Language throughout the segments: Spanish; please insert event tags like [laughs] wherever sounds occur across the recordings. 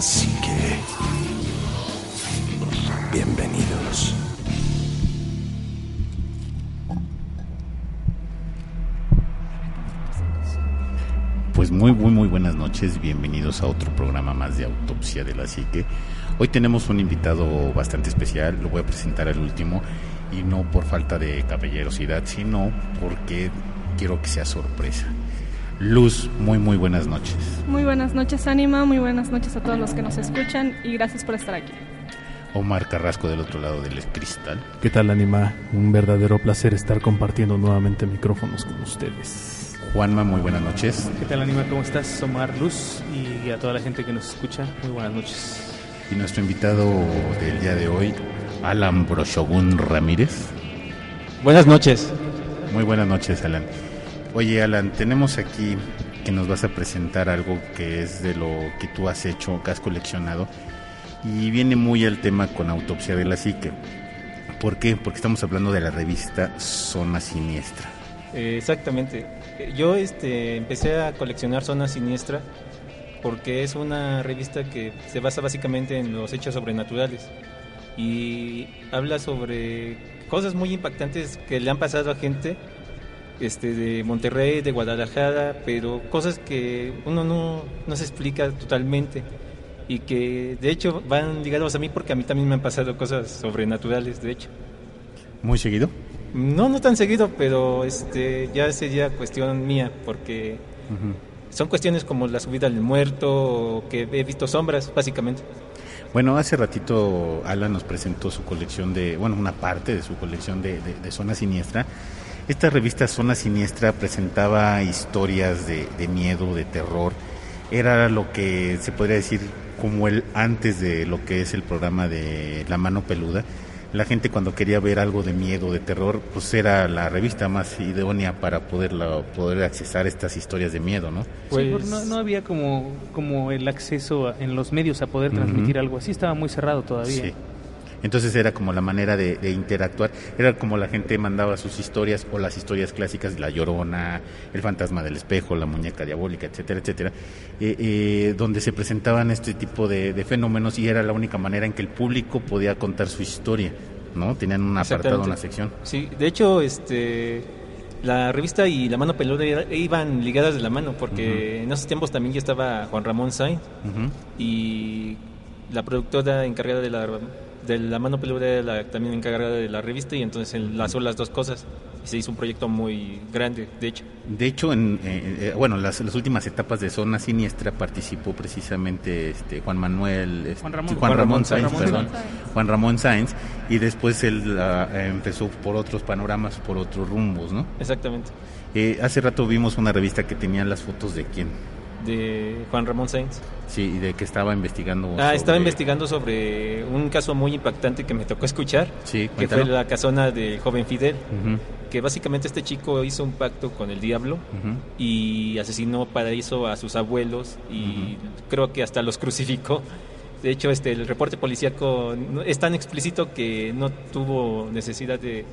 La Psique. Bienvenidos. Pues muy, muy, muy buenas noches. Bienvenidos a otro programa más de Autopsia de la Psique. Hoy tenemos un invitado bastante especial. Lo voy a presentar al último. Y no por falta de caballerosidad, sino porque quiero que sea sorpresa. Luz, muy, muy buenas noches. Muy buenas noches, Anima. Muy buenas noches a todos los que nos escuchan y gracias por estar aquí. Omar Carrasco del otro lado del cristal. ¿Qué tal, Anima? Un verdadero placer estar compartiendo nuevamente micrófonos con ustedes. Juanma, muy buenas noches. ¿Qué tal, Anima? ¿Cómo estás? Omar Luz y a toda la gente que nos escucha, muy buenas noches. Y nuestro invitado del día de hoy, Alan Broshogun Ramírez. Buenas noches. Muy buenas noches, Alan. Oye, Alan, tenemos aquí que nos vas a presentar algo que es de lo que tú has hecho, que has coleccionado, y viene muy al tema con Autopsia de la Psique. ¿Por qué? Porque estamos hablando de la revista Zona Siniestra. Eh, exactamente. Eh, Yo este, empecé a coleccionar Zona Siniestra porque es una revista que se basa básicamente en los hechos sobrenaturales y habla sobre cosas muy impactantes que le han pasado a gente este, de Monterrey, de Guadalajara, pero cosas que uno no, no se explica totalmente y que de hecho van ligados a mí porque a mí también me han pasado cosas sobrenaturales, de hecho. ¿Muy seguido? No, no tan seguido, pero este ya sería cuestión mía, porque son cuestiones como la subida al muerto, o que he visto sombras, básicamente. Bueno, hace ratito Alan nos presentó su colección de, bueno, una parte de su colección de, de- de Zona Siniestra. Esta revista Zona Siniestra presentaba historias de, de miedo, de terror. Era lo que se podría decir como el antes de lo que es el programa de La Mano Peluda. La gente cuando quería ver algo de miedo, de terror, pues era la revista más idónea para poderla, poder accesar estas historias de miedo, ¿no? Sí, Pues- no, no había como, como el acceso en los medios a poder transmitir algo así, estaba muy cerrado todavía. Sí. Entonces era como la manera de, de interactuar, era como la gente mandaba sus historias o las historias clásicas, La Llorona, El Fantasma del Espejo, La Muñeca Diabólica, etcétera, etcétera, eh, eh, donde se presentaban este tipo de, de fenómenos y era la única manera en que el público podía contar su historia, ¿no? Tenían un apartado, una sección. Sí, de hecho, este, la revista y la mano peluda era- iban ligadas de la mano, porque en esos tiempos también ya estaba Juan Ramón Sainz y la productora encargada de la, de la mano peluda era la, también encargada de la revista y entonces enlazó las dos cosas y se hizo un proyecto muy grande, de hecho. De hecho, en, eh, eh, bueno, las, las últimas etapas de Zona Siniestra participó precisamente este Juan Manuel, este, Juan Ramón. Juan Juan Ramón perdón, Sainz. Juan Ramón Sainz, y después él ah, empezó por otros panoramas, por otros rumbos, ¿no? Exactamente, Eh, hace rato vimos una revista que tenía las fotos de quién, de Juan Ramón Sainz. sí, y de que estaba investigando. Ah, estaba sobre- investigando sobre un caso muy impactante que me tocó escuchar, Sí, que fue la casona del joven Fidel. Que básicamente este chico hizo un pacto con el diablo y asesinó para eso a sus abuelos y creo que hasta los crucificó. De hecho, este el reporte policíaco es tan explícito que no tuvo necesidad de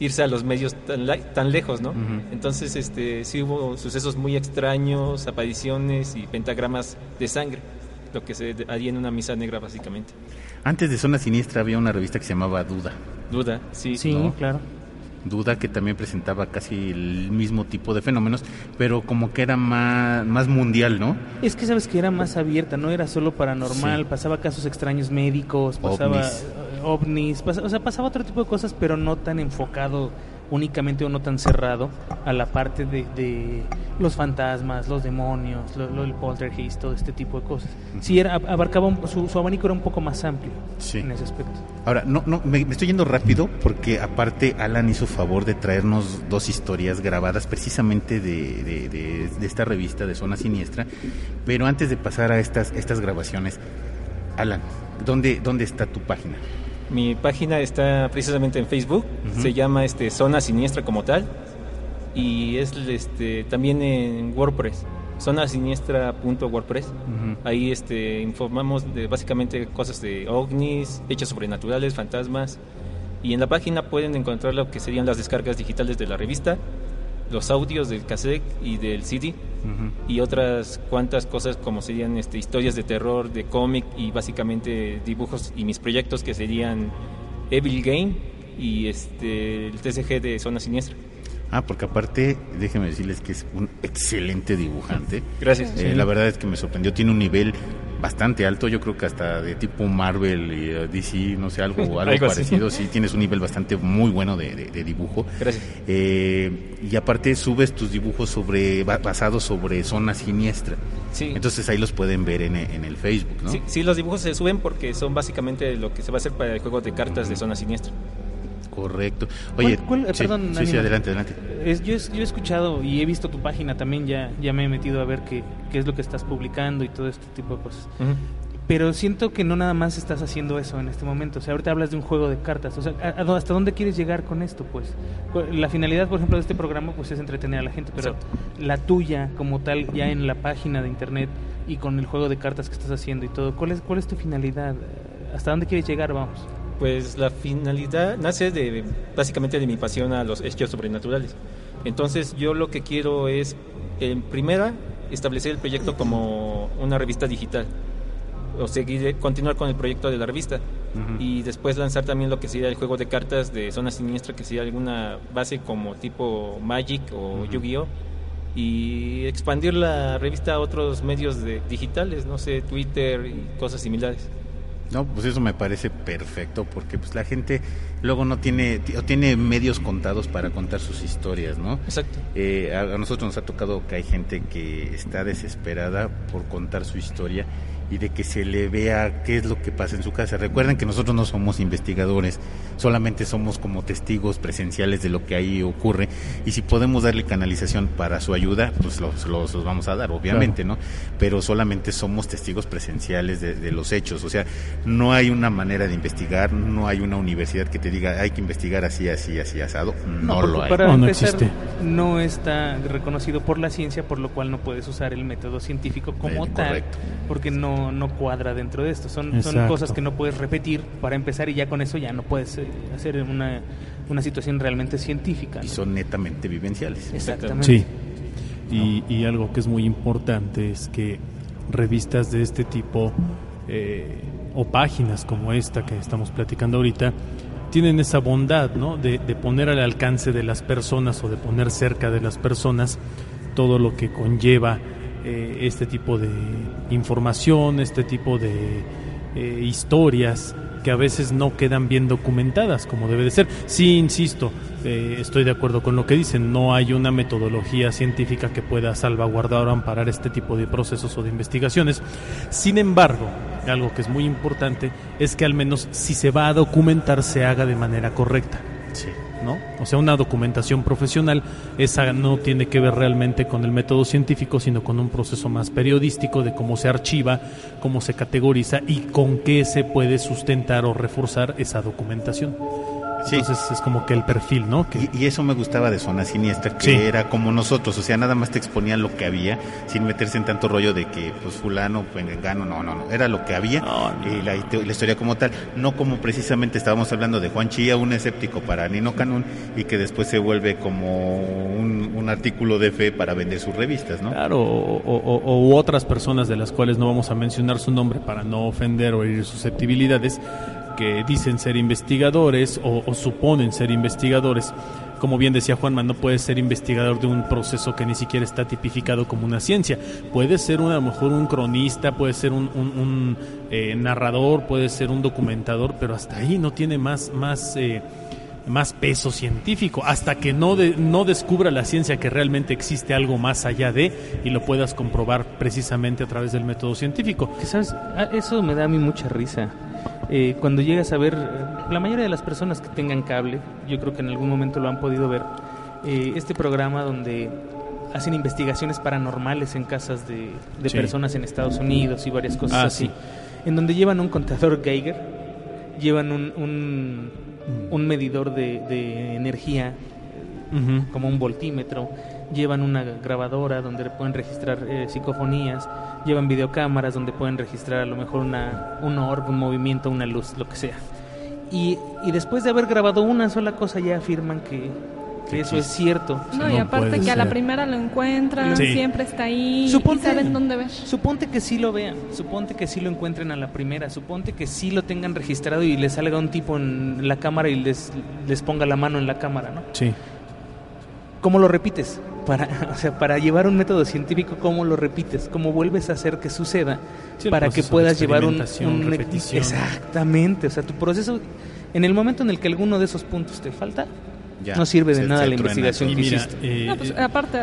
irse a los medios tan, la- tan lejos, ¿no? Entonces, este sí hubo sucesos muy extraños, apariciones y pentagramas de sangre, lo que se haría en una misa negra básicamente. Antes de Zona Siniestra había una revista que se llamaba Duda. Duda, sí. Sí, ¿no? claro. Duda que también presentaba casi el mismo tipo de fenómenos, pero como que era más, más mundial, ¿no? Es que sabes que era más abierta, no era solo paranormal, Sí. pasaba casos extraños médicos, pasaba Ovnis. Ovnis, o sea, pasaba otro tipo de cosas, pero no tan enfocado únicamente o no tan cerrado a la parte de, de los fantasmas, los demonios, lo, lo- el poltergeist, todo este tipo de cosas. Sí, era, abarcaba un- su, su abanico era un poco más amplio Sí. en ese aspecto. Ahora, no, no, me, me estoy yendo rápido porque aparte Alan hizo favor de traernos dos historias grabadas precisamente de, de- de- de esta revista de Zona Siniestra. Pero antes de pasar a estas, estas grabaciones, Alan, ¿dónde, ¿dónde está tu página? Mi página está precisamente en Facebook, se llama este Zona Siniestra como tal y es este también en WordPress, zonasiniestra.wordpress. Ahí este informamos de básicamente cosas de ovnis, hechos sobrenaturales, fantasmas y en la página pueden encontrar lo que serían las descargas digitales de la revista, los audios del cassette y del CD y otras cuantas cosas como serían este, historias de terror, de cómic y básicamente dibujos y mis proyectos que serían Evil Game y este el TCG de Zona Siniestra. Ah, porque aparte, déjenme decirles que es un excelente dibujante. Gracias. Eh, La verdad es que me sorprendió, tiene un nivel bastante alto, yo creo que hasta de tipo Marvel y eh, DC, no sé, algo, [laughs] algo, Algo así. parecido, sí, tienes un nivel bastante muy bueno de, de- de dibujo. Gracias. Eh, y aparte subes tus dibujos sobre ba- basados sobre zona siniestra. Sí. Entonces ahí los pueden ver en, en el Facebook, ¿no? Sí, sí, los dibujos se suben porque son básicamente lo que se va a hacer para el juego de cartas de Zona Siniestra. Correcto. Oye, ¿Cuál- cuál- sí, perdón, sí, sí, adelante, adelante. Es- yo, he- yo he escuchado y he visto tu página también, ya, ya me he metido a ver qué, qué es lo que estás publicando y todo este tipo de cosas. Pero siento que no nada más estás haciendo eso en este momento. O sea, ahorita hablas de un juego de cartas. O sea, ¿a- a dó- ¿hasta dónde quieres llegar con esto? Pues la finalidad, por ejemplo, de este programa pues es entretener a la gente, pero la tuya como tal, ya en la página de internet y con el juego de cartas que estás haciendo y todo, ¿cuál es, cuál es tu finalidad? ¿Hasta dónde quieres llegar? Vamos. Pues la finalidad nace de básicamente de mi pasión a los hechos sobrenaturales. Entonces yo lo que quiero es, en primera, establecer el proyecto como una revista digital o seguir continuar con el proyecto de la revista y después lanzar también lo que sería el juego de cartas de zona siniestra que sería alguna base como tipo Magic o Yu-Gi-Oh y expandir la revista a otros medios de, digitales, no sé, Twitter y cosas similares. No, pues eso me parece perfecto porque pues la gente luego no tiene o tiene medios contados para contar sus historias, ¿no? Exacto. Eh, a, a nosotros nos ha tocado que hay gente que está desesperada por contar su historia y de que se le vea qué es lo que pasa en su casa. Recuerden que nosotros no somos investigadores, solamente somos como testigos presenciales de lo que ahí ocurre y si podemos darle canalización para su ayuda, pues los, los- los vamos a dar, obviamente, ¿no? Pero solamente somos testigos presenciales de, de los hechos, o sea, no hay una manera de investigar, no hay una universidad que te diga hay que investigar así, así, así, asado, no, porque lo hay. Para No, no empezar, existe. no está reconocido por la ciencia, por lo cual no puedes usar el método científico como Eh, tal, correcto. porque no, no cuadra dentro de esto. Son, cosas que no puedes repetir para empezar y ya con eso ya no puedes eh, hacer una, una situación realmente científica. Y son netamente vivenciales. Exactamente. Sí. Y, y algo que es muy importante es que revistas de este tipo eh, o páginas como esta que estamos platicando ahorita tienen esa bondad ¿no? de, de poner al alcance de las personas o de poner cerca de las personas todo lo que conlleva eh, este tipo de información, este tipo de eh, historias que a veces no quedan bien documentadas como debe de ser. Sí, insisto, eh, estoy de acuerdo con lo que dicen, no hay una metodología científica que pueda salvaguardar o amparar este tipo de procesos o de investigaciones. Sin embargo, algo que es muy importante es que al menos si se va a documentar se haga de manera correcta. Sí. ¿No? O sea, una documentación profesional, esa no tiene que ver realmente con el método científico, sino con un proceso más periodístico de cómo se archiva, cómo se categoriza y con qué se puede sustentar o reforzar esa documentación. Sí. Entonces es como que el perfil, ¿no? Que, Y, y eso me gustaba de Zona Siniestra, que Sí. era como nosotros, o sea, nada más te exponían lo que había, sin meterse en tanto rollo de que, pues, fulano, pues, engano, no, no, no, era lo que había, y la, la historia como tal, no como precisamente estábamos hablando de Juan Chía, un escéptico para Nino Canún, y que después se vuelve como un, un artículo de fe para vender sus revistas, ¿no? Claro, o, o- o- u otras personas de las cuales no vamos a mencionar su nombre para no ofender o herir susceptibilidades, que dicen ser investigadores o, o suponen ser investigadores. Como bien decía Juanma, no puedes ser investigador de un proceso que ni siquiera está tipificado como una ciencia. Puede ser un, a lo mejor un cronista, puede ser un, eh, narrador, puede ser un documentador, pero hasta ahí no tiene más, más, eh, más peso científico, hasta que no, no descubra la ciencia que realmente existe algo más allá de y lo puedas comprobar precisamente a través del método científico. Ah, eso me da a mí mucha risa. Eh, cuando llegas a ver, eh, la mayoría de las personas que tengan cable, yo creo que en algún momento lo han podido ver, eh, este programa donde hacen investigaciones paranormales en casas de, de Sí. personas en Estados Unidos y varias cosas Ah, así, sí. en donde llevan un contador Geiger, llevan un, un, un medidor de, de energía como un voltímetro, llevan una grabadora donde pueden registrar eh, psicofonías, llevan videocámaras donde pueden registrar a lo mejor una, un orb, un movimiento, una luz, lo que sea. Y, y después de haber grabado una sola cosa ya afirman que, que eso es cierto. No, y aparte que a la primera lo encuentran, Sí. siempre está ahí Suponte- y saben dónde ver. Suponte que sí lo vean, suponte que sí lo encuentren a la primera, suponte que sí lo tengan registrado y les salga un tipo en la cámara y les, les ponga la mano en la cámara, ¿no? Sí. ¿Cómo lo repites? Para, [laughs] o sea, para llevar un método científico, ¿cómo lo repites? ¿Cómo vuelves a hacer que suceda? Sí, para que puedas llevar un, un- repetición. Exactamente, o sea, tu proceso, en el momento en el que alguno de esos puntos te falta, Ya, no sirve de se- nada se la investigación Y que mira, hiciste. eh, No, pues eh, aparte,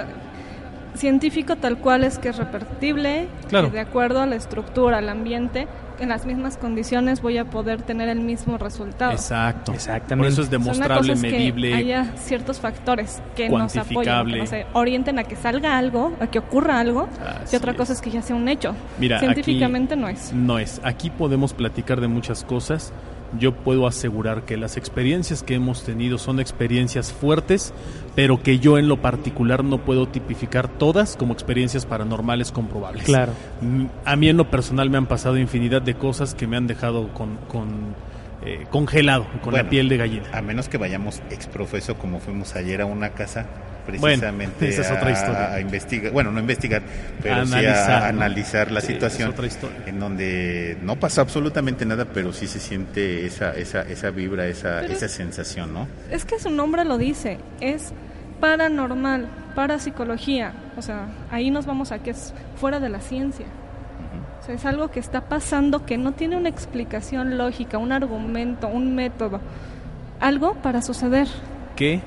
científico tal cual es que es repetible, Claro. que de acuerdo a la estructura, al ambiente, en las mismas condiciones voy a poder tener el mismo resultado. exacto. Exactamente. Por eso es demostrable, cosa es medible. que haya ciertos factores que nos apoyen, que nos orienten a que salga algo, a que ocurra algo, Así y otra cosa es. es que ya sea un hecho. Mira, Científicamente aquí no es. No es. Aquí podemos platicar de muchas cosas. Yo puedo asegurar que las experiencias que hemos tenido son experiencias fuertes, pero que yo en lo particular no puedo tipificar todas como experiencias paranormales comprobables. Claro. Mm, A mí en lo personal me han pasado infinidad de cosas que me han dejado con, con, eh, congelado, con la piel de gallina. A menos que vayamos exprofeso como fuimos ayer a una casa precisamente esa es otra a- historia. a, investigar, bueno, no investigar, pero sí Analizar, a, ¿no? analizar la Sí, situación es otra historia. en donde no pasa absolutamente nada, pero sí se siente esa esa esa vibra, esa Pero- esa sensación, ¿no? Es que su nombre lo dice, es paranormal, parapsicología. O sea, ahí nos vamos a que es fuera de la ciencia. O sea, es algo que está pasando que no tiene una explicación lógica, un argumento, un método. Algo para suceder. que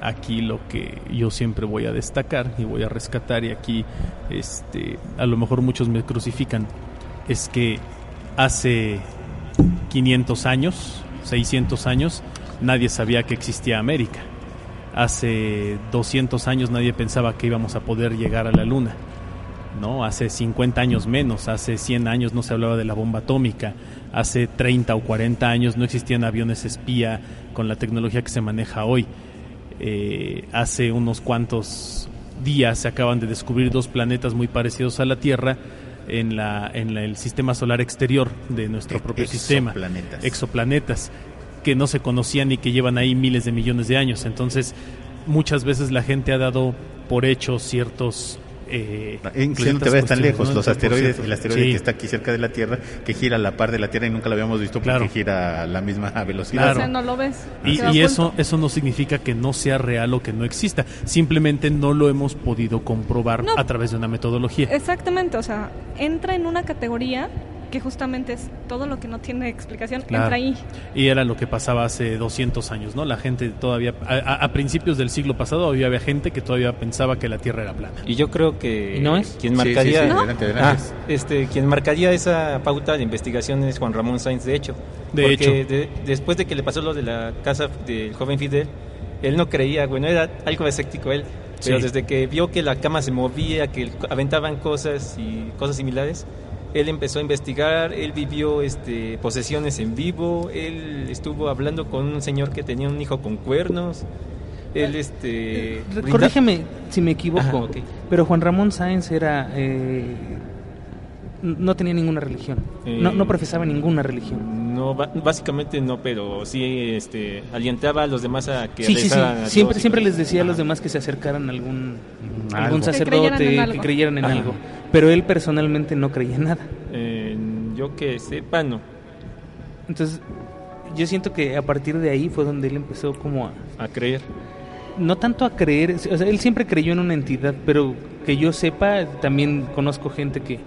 aquí lo que yo siempre voy a destacar y voy a rescatar y aquí este a lo mejor muchos me crucifican es que hace 500 años, 600 años nadie sabía que existía América. Hace 200 años nadie pensaba que íbamos a poder llegar a la luna. ¿no? Hace 50 años menos, hace 100 años no se hablaba de la bomba atómica, hace 30 o 40 años no existían aviones espía con la tecnología que se maneja hoy. Eh, hace unos cuantos días se acaban de descubrir dos planetas muy parecidos a la Tierra en, la, en la- el sistema solar exterior de nuestro E- propio sistema. exoplanetas. Exoplanetas que no se conocían y que llevan ahí miles de millones de años. Entonces, muchas veces la gente ha dado por hecho ciertos... eh, Incluso no te vayas tan lejos, ¿no? los asteroides, cierto. el asteroide Sí. que está aquí cerca de la Tierra, que gira a la par de la Tierra y nunca lo habíamos visto porque Claro. gira a la misma [laughs] velocidad. Claro. O sea, no lo ves. Y, eso, eso no significa que no sea real o que no exista. Simplemente no lo hemos podido comprobar No. a través de una metodología. Exactamente, o sea, entra en una categoría que justamente es todo lo que no tiene explicación, Claro. entra ahí. Y era lo que pasaba hace 200 años, ¿no? La gente todavía, a, a- principios del siglo pasado, había, había gente que todavía pensaba que la Tierra era plana. Y yo creo que ¿Y no es? quien Sí, sí, marcaría sí, adelante, adelante. Ah, este quien marcaría esa pauta de investigación es Juan Ramón Sainz de hecho. De porque hecho. de- después de que le pasó lo de la casa del joven Fidel, él no creía, bueno, era algo escéptico él, pero Sí. desde que vio que la cama se movía, que aventaban cosas y cosas similares, él empezó a investigar, él vivió este, posesiones en vivo, él estuvo hablando con un señor que tenía un hijo con cuernos, él este... Eh, brinda- Corrígeme si me equivoco, Ajá, pero Juan Ramón Sáenz era... eh, no tenía ninguna religión, no, Eh, no profesaba ninguna religión. No, básicamente no, pero sí este, alientaba a los demás a que Sí, sí, sí. a Siempre, siempre les decía a los demás que se acercaran a algún, algún. Que sacerdote, creyeran en que algo. creyeran en algo. Pero él personalmente no creía en nada. Eh, yo que sepa, no. Entonces, yo siento que a partir de ahí fue donde él empezó como a... A creer. No tanto a creer, o sea, él siempre creyó en una entidad, pero que yo sepa, también conozco gente que,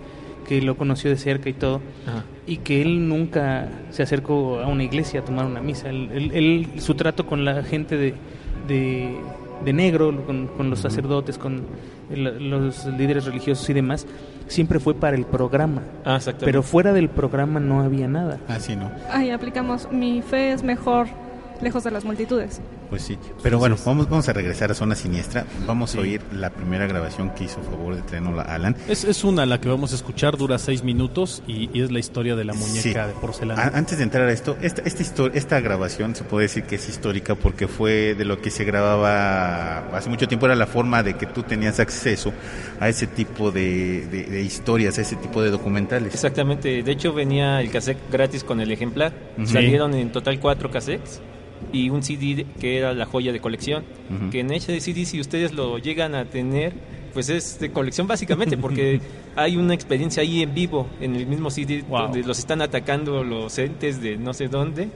que lo conoció de cerca y todo, y que él nunca se acercó a una iglesia a tomar una misa. Él, su trato con la gente de, de, negro, con, los sacerdotes, con los líderes religiosos y demás, siempre fue para el programa. Ah, pero fuera del programa no había nada. Así no. Ahí aplicamos, mi fe es mejor lejos de las multitudes. Pues sí, pero bueno, vamos, vamos a regresar a Zona Siniestra. Vamos a oír la primera grabación que hizo a favor de traernos Alan. Es, es una la que vamos a escuchar, dura seis minutos y, es la historia de la muñeca de porcelana. antes de entrar a esto, esta, esta, esta grabación se puede decir que es histórica porque fue de lo que se grababa hace mucho tiempo, era la forma de que tú tenías acceso a ese tipo de, de, historias, a ese tipo de documentales. Exactamente, de hecho venía el cassette gratis con el ejemplar, salieron en total cuatro cassettes y un CD que era la joya de colección. Que en ese CD, si ustedes lo llegan a tener, pues es de colección básicamente, porque [laughs] hay una experiencia ahí en vivo, en el mismo CD, donde los están atacando los entes de no sé dónde,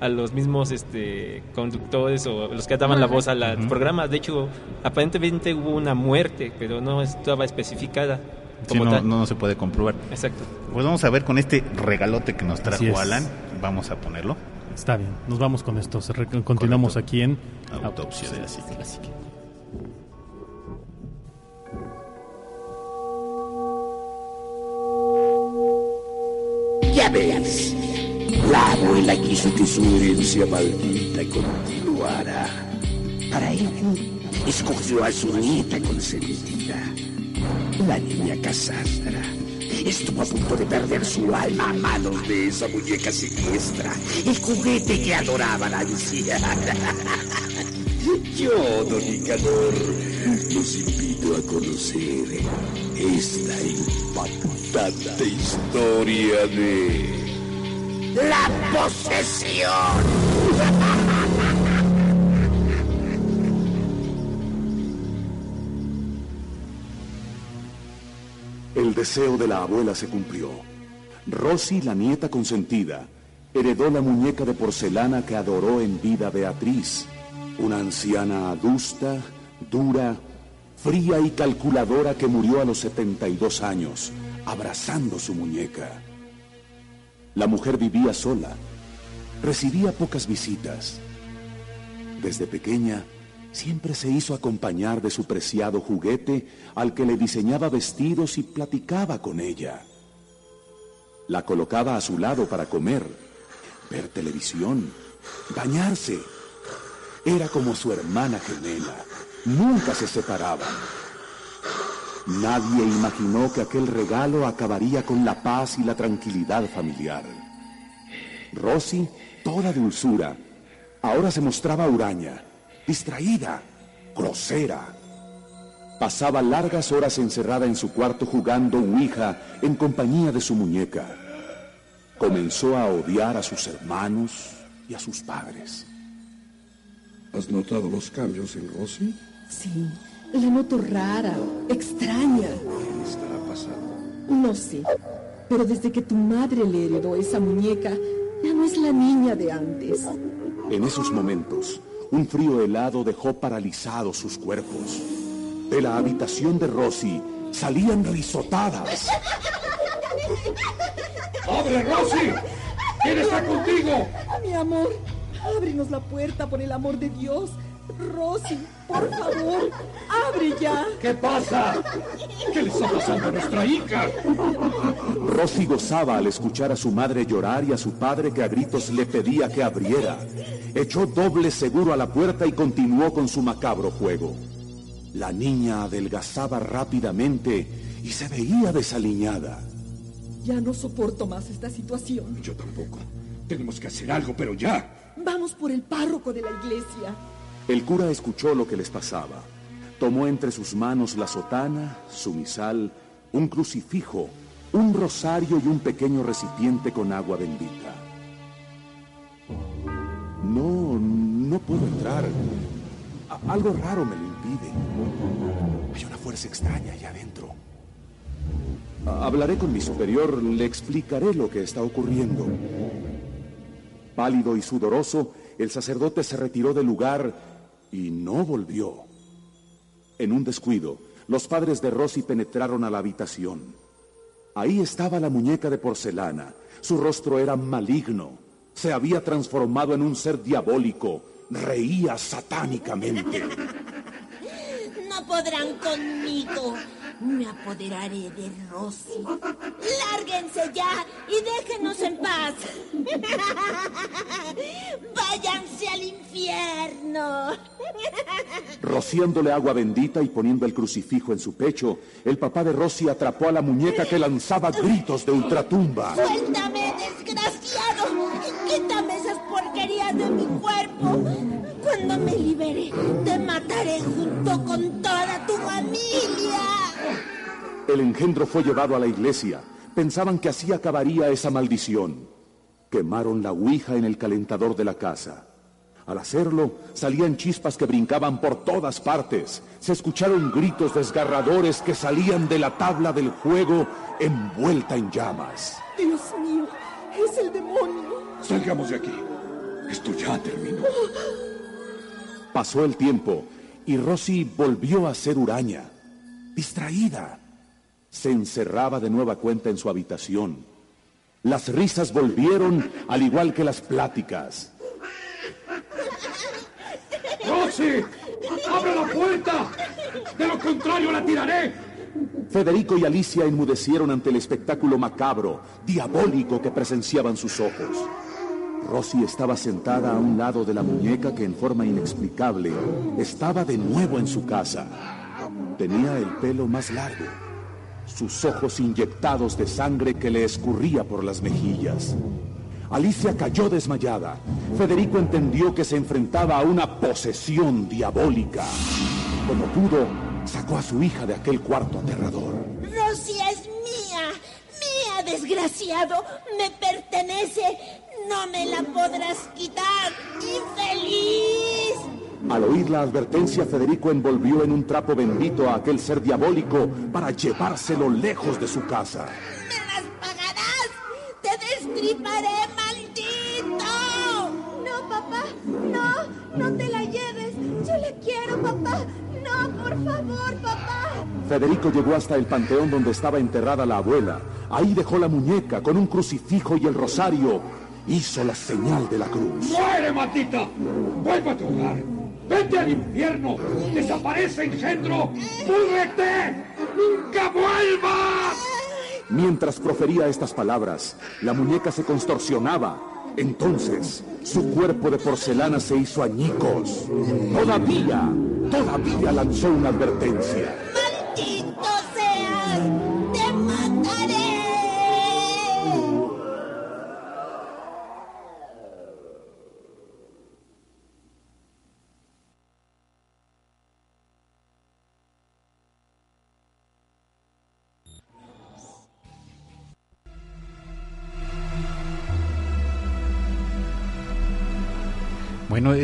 a los mismos este, conductores o los que daban la voz al programa. De hecho, aparentemente hubo una muerte, pero no estaba especificada. Como no, no, se puede comprobar. Exacto. Pues vamos a ver con este regalote que nos trajo Alan, vamos a ponerlo. Está bien, nos vamos con esto. Continuamos aquí en Autopsia de la Ya ves, la abuela quiso que su herencia maldita continuara. Para ello, escogió a su nieta consentida, la niña Casandra estuvo a punto de perder su alma a manos de esa muñeca siniestra, el juguete que adoraba la anciana. [laughs] Yo, don Icador, los invito a conocer esta impactante historia de la posesión. [laughs] deseo de la abuela se cumplió. Rosy, la nieta consentida, heredó la muñeca de porcelana que adoró en vida Beatriz, una anciana adusta, dura, fría y calculadora que murió a los 72 años, abrazando su muñeca. La mujer vivía sola, recibía pocas visitas. Desde pequeña, Siempre se hizo acompañar de su preciado juguete al que le diseñaba vestidos y platicaba con ella. La colocaba a su lado para comer, ver televisión, bañarse. Era como su hermana gemela. Nunca se separaban. Nadie imaginó que aquel regalo acabaría con la paz y la tranquilidad familiar. Rosy, toda dulzura, ahora se mostraba huraña distraída, grosera. Pasaba largas horas encerrada en su cuarto jugando Ouija en compañía de su muñeca. Comenzó a odiar a sus hermanos y a sus padres. ¿Has notado los cambios en Rosy? Sí, la noto rara, extraña. ¿Qué estará pasando? No sé, pero desde que tu madre le heredó esa muñeca, ya no es la niña de antes. En esos momentos, un frío helado dejó paralizados sus cuerpos. De la habitación de Rosy salían risotadas. ¡Abre, Rosy! ¿Quién está contigo? Mi amor, ábrenos la puerta por el amor de Dios. Rosy, por favor, abre ya. ¿Qué pasa? ¿Qué le está pasando a nuestra hija? Rosy gozaba al escuchar a su madre llorar y a su padre que a gritos le pedía que abriera. Echó doble seguro a la puerta y continuó con su macabro juego. La niña adelgazaba rápidamente y se veía desaliñada. Ya no soporto más esta situación. Yo tampoco. Tenemos que hacer algo, pero ya. Vamos por el párroco de la iglesia. El cura escuchó lo que les pasaba. Tomó entre sus manos la sotana, su misal, un crucifijo, un rosario y un pequeño recipiente con agua bendita. No, no puedo entrar. algo raro me lo impide. Hay una fuerza extraña allá adentro. hablaré con mi superior, le explicaré lo que está ocurriendo. Pálido y sudoroso, el sacerdote se retiró del lugar y no volvió. En un descuido, los padres de Rosy penetraron a la habitación. Ahí estaba la muñeca de porcelana. Su rostro era maligno. Se había transformado en un ser diabólico. Reía satánicamente. No podrán conmigo. Me apoderaré de Rosy. Lárguense ya y déjenos en paz. [laughs] Váyanse al infierno. Rociándole agua bendita y poniendo el crucifijo en su pecho, el papá de Rosy atrapó a la muñeca que lanzaba gritos de ultratumba. Suéltame, desgraciado. Quítame esas porquerías de mi cuerpo. Cuando me libere, te mataré junto con toda tu familia. El engendro fue llevado a la iglesia. Pensaban que así acabaría esa maldición. Quemaron la ouija en el calentador de la casa. Al hacerlo, salían chispas que brincaban por todas partes. Se escucharon gritos desgarradores que salían de la tabla del juego envuelta en llamas. Dios mío, es el demonio. Salgamos de aquí. Esto ya terminó. Pasó el tiempo y Rosy volvió a ser huraña, distraída. Se encerraba de nueva cuenta en su habitación. Las risas volvieron al igual que las pláticas. ¡Rosy! ¡Abre la puerta! De lo contrario la tiraré. Federico y Alicia enmudecieron ante el espectáculo macabro, diabólico que presenciaban sus ojos. Rosy estaba sentada a un lado de la muñeca que en forma inexplicable estaba de nuevo en su casa. Tenía el pelo más largo, sus ojos inyectados de sangre que le escurría por las mejillas. Alicia cayó desmayada. Federico entendió que se enfrentaba a una posesión diabólica. Como pudo, sacó a su hija de aquel cuarto aterrador. Rosy es mía. Mía, desgraciado. Me pertenece. No me la podrás quitar. ¡Infeliz! Al oír la advertencia, Federico envolvió en un trapo bendito a aquel ser diabólico para llevárselo lejos de su casa. ¡Me las pagarás! ¡Te destriparé, maldito! No, papá, no, no te la lleves. Yo la quiero, papá. No, por favor, papá. Federico llegó hasta el panteón donde estaba enterrada la abuela. Ahí dejó la muñeca con un crucifijo y el rosario. Hizo la señal de la cruz. ¡Muere, maldita! ¡Vuelve a tu hogar! ¡Vete al infierno! ¡Desaparece, engendro! ¡Púdrete! ¡Nunca vuelvas! Mientras profería estas palabras, la muñeca se contorsionaba. Entonces, su cuerpo de porcelana se hizo añicos. Todavía, todavía lanzó una advertencia.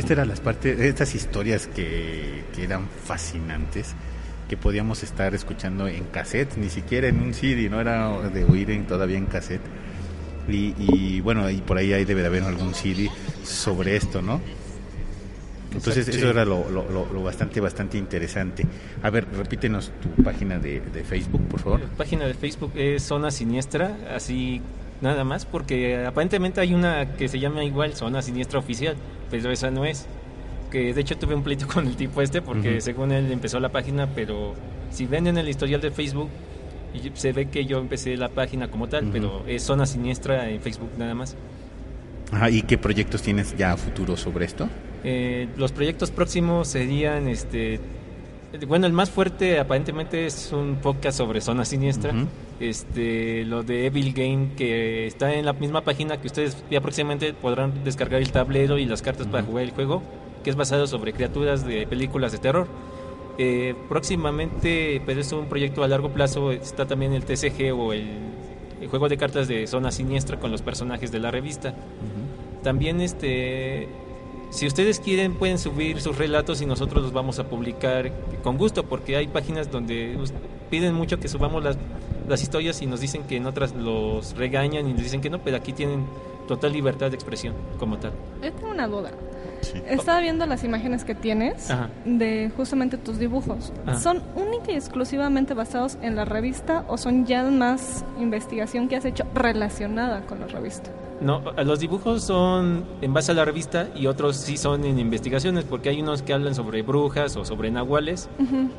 Bueno, estas eran las partes, estas historias que, que eran fascinantes, que podíamos estar escuchando en cassette, ni siquiera en un CD, no era de oír en, todavía en cassette. Y, y bueno, y por ahí, ahí debe de haber algún CD sobre esto, ¿no? Entonces Exacto, eso era lo, lo- lo- lo bastante, bastante interesante. A ver, repítenos tu página de, de Facebook, por favor. La página de Facebook es Zona Siniestra, así nada más, porque aparentemente hay una que se llama igual Zona Siniestra Oficial, pero esa no es. Que de hecho tuve un pleito [laughs] con el tipo este, porque según él empezó la página, pero si ven en el historial de Facebook, se ve que yo empecé la página como tal, pero es Zona Siniestra en Facebook nada más. Ajá, ¿Y qué proyectos tienes ya a futuro sobre esto? Eh, los proyectos próximos serían, este, bueno, el más fuerte aparentemente es un podcast sobre zona siniestra. Ujú. Este, lo de Evil Game que está en la misma página que ustedes ya próximamente podrán descargar el tablero y las cartas para jugar el juego, que es basado sobre criaturas de películas de terror. Eh, próximamente, pero es un proyecto a largo plazo, está también el TCG o el, el juego de cartas de zona siniestra con los personajes de la revista. También este si ustedes quieren pueden subir sus relatos y nosotros los vamos a publicar con gusto porque hay páginas donde piden mucho que subamos las, las historias y nos dicen que en otras los regañan y nos dicen que no, pero aquí tienen total libertad de expresión como tal. Yo tengo una duda. Estaba viendo las imágenes que tienes Ajá. de justamente tus dibujos. Ajá. ¿Son única y exclusivamente basados en la revista o son ya más investigación que has hecho relacionada con la revista? No, los dibujos son en base a la revista y otros sí son en investigaciones, porque hay unos que hablan sobre brujas o sobre nahuales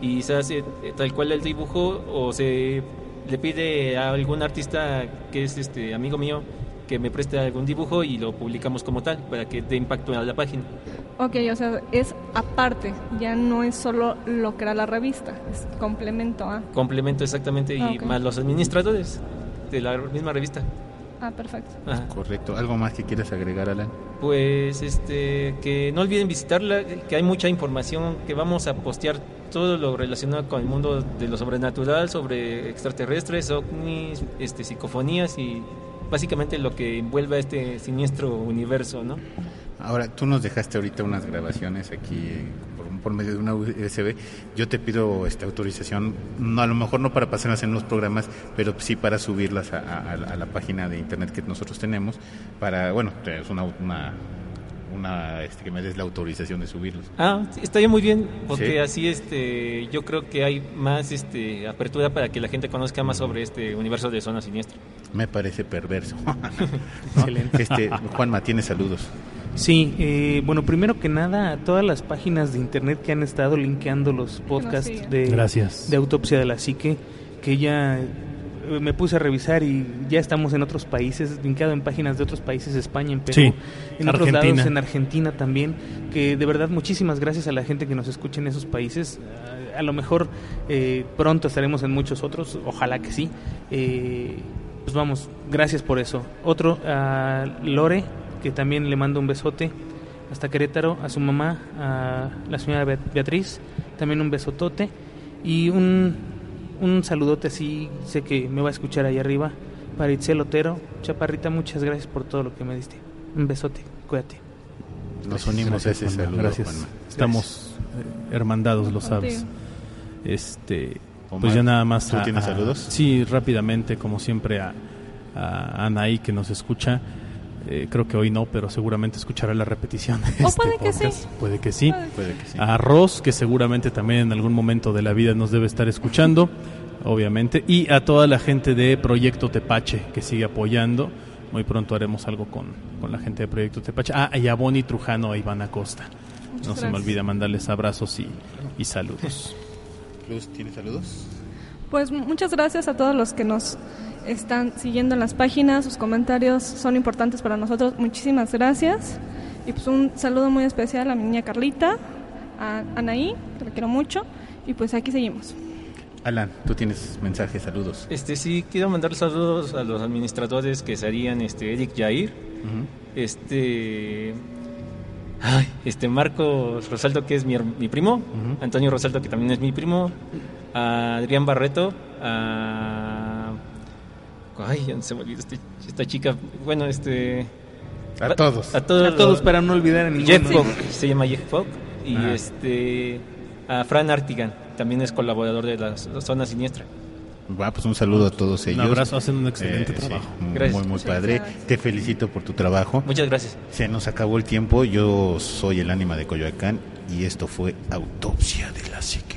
y se hace tal cual el dibujo o se le pide a algún artista que es este amigo mío que me preste algún dibujo y lo publicamos como tal para que dé impacto a la página. Ok, o sea, es aparte, ya no es solo lo que era la revista, es complemento a. Complemento exactamente y Ah, más los administradores de la misma revista. Ah, perfecto. Ajá. Correcto. ¿Algo más que quieras agregar, Alan? Pues este que no olviden visitarla, que hay mucha información que vamos a postear todo lo relacionado con el mundo de lo sobrenatural, sobre extraterrestres, ovnis, este psicofonías y básicamente lo que envuelve a este siniestro universo, ¿no? Ahora, tú nos dejaste ahorita unas grabaciones aquí por, medio de una USB. Yo te pido esta autorización, no, a lo mejor no para pasarlas en los programas, pero sí para subirlas a, a- a la- página de internet que nosotros tenemos. Para, bueno, es una, una, una, este, que me des la autorización de subirlos. Ah, estaría muy bien, porque Sí. así este yo creo que hay más este apertura para que la gente conozca más sobre este universo de zona siniestra. Me parece perverso. [laughs] [laughs] ¿No? Excelente. Este, Juanma, tiene saludos. Sí, eh, bueno, primero que nada, a todas las páginas de internet que han estado linkeando los podcasts de, Gracias. de Autopsia de la Psique, que ya eh, me puse a revisar y ya estamos en otros países, linkado en páginas de otros países, España, en Perú, Sí, en otros Argentina. lados, en Argentina también, que de verdad muchísimas gracias a la gente que nos escucha en esos países. A, a lo mejor eh, pronto estaremos en muchos otros, ojalá que sí. Eh, pues vamos, gracias por eso. Otro, a Lore, que también le mando un besote hasta Querétaro, a su mamá, a la señora Beat- Beatriz, también un besotote y un, un saludote así, sé que me va a escuchar ahí arriba, para Itzel Otero. Chaparrita, muchas gracias por todo lo que me diste. Un besote, cuídate. Nos unimos a ese saludo, Gracias. Juanma. Estamos eh, hermandados, lo sabes. Este, Omar, pues ya nada más. ¿tú tienes saludos? Sí, rápidamente, como siempre, a, a Anaí que nos escucha. Eh, creo que hoy no, pero seguramente escuchará la repetición. de O este puede que sí. podcast. Puede que sí. Puede que sí. A Ross, que seguramente también en algún momento de la vida nos debe estar escuchando, [laughs] obviamente. Y a toda la gente de Proyecto Tepache, que sigue apoyando. Muy pronto haremos algo con, con la gente de Proyecto Tepache. Ah, y a Bonnie Trujano e Iván Acosta. Muchas no se me olvida mandarles abrazos y, y saludos. Luz, ¿tienes saludos? Pues muchas gracias a todos los que nos están siguiendo en las páginas, sus comentarios son importantes para nosotros. Muchísimas gracias. Y pues un saludo muy especial a mi niña Carlita, a Anaí, que la quiero mucho. Y pues aquí seguimos. Alan, tú tienes mensajes, saludos. Este sí quiero mandar saludos a los administradores que serían este Eric Jair, este ay, este Marcos Rosaldo que es mi, primo. Antonio Rosaldo que también es mi primo, a Adrián Barreto, a ay, ya se me olvidó este- esta chica, bueno, este A todos. a todos, A todos para no olvidar a ninguno. Jeff Fogg, se llama Jeff Fogg y este a Fran Artigan, también es colaborador de la zona siniestra. Va, pues un saludo a todos ellos. abrazo, hacen un excelente sí, trabajo. muy, Gracias. muy, muy padre. gracias. Te felicito por tu trabajo. Muchas gracias. Se nos acabó el tiempo. Yo soy el ánima de Coyoacán y esto fue Autopsia de la Psique.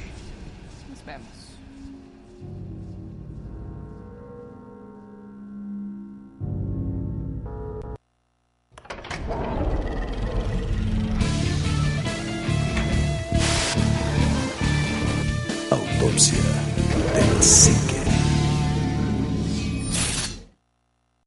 Autopsia de la Psique.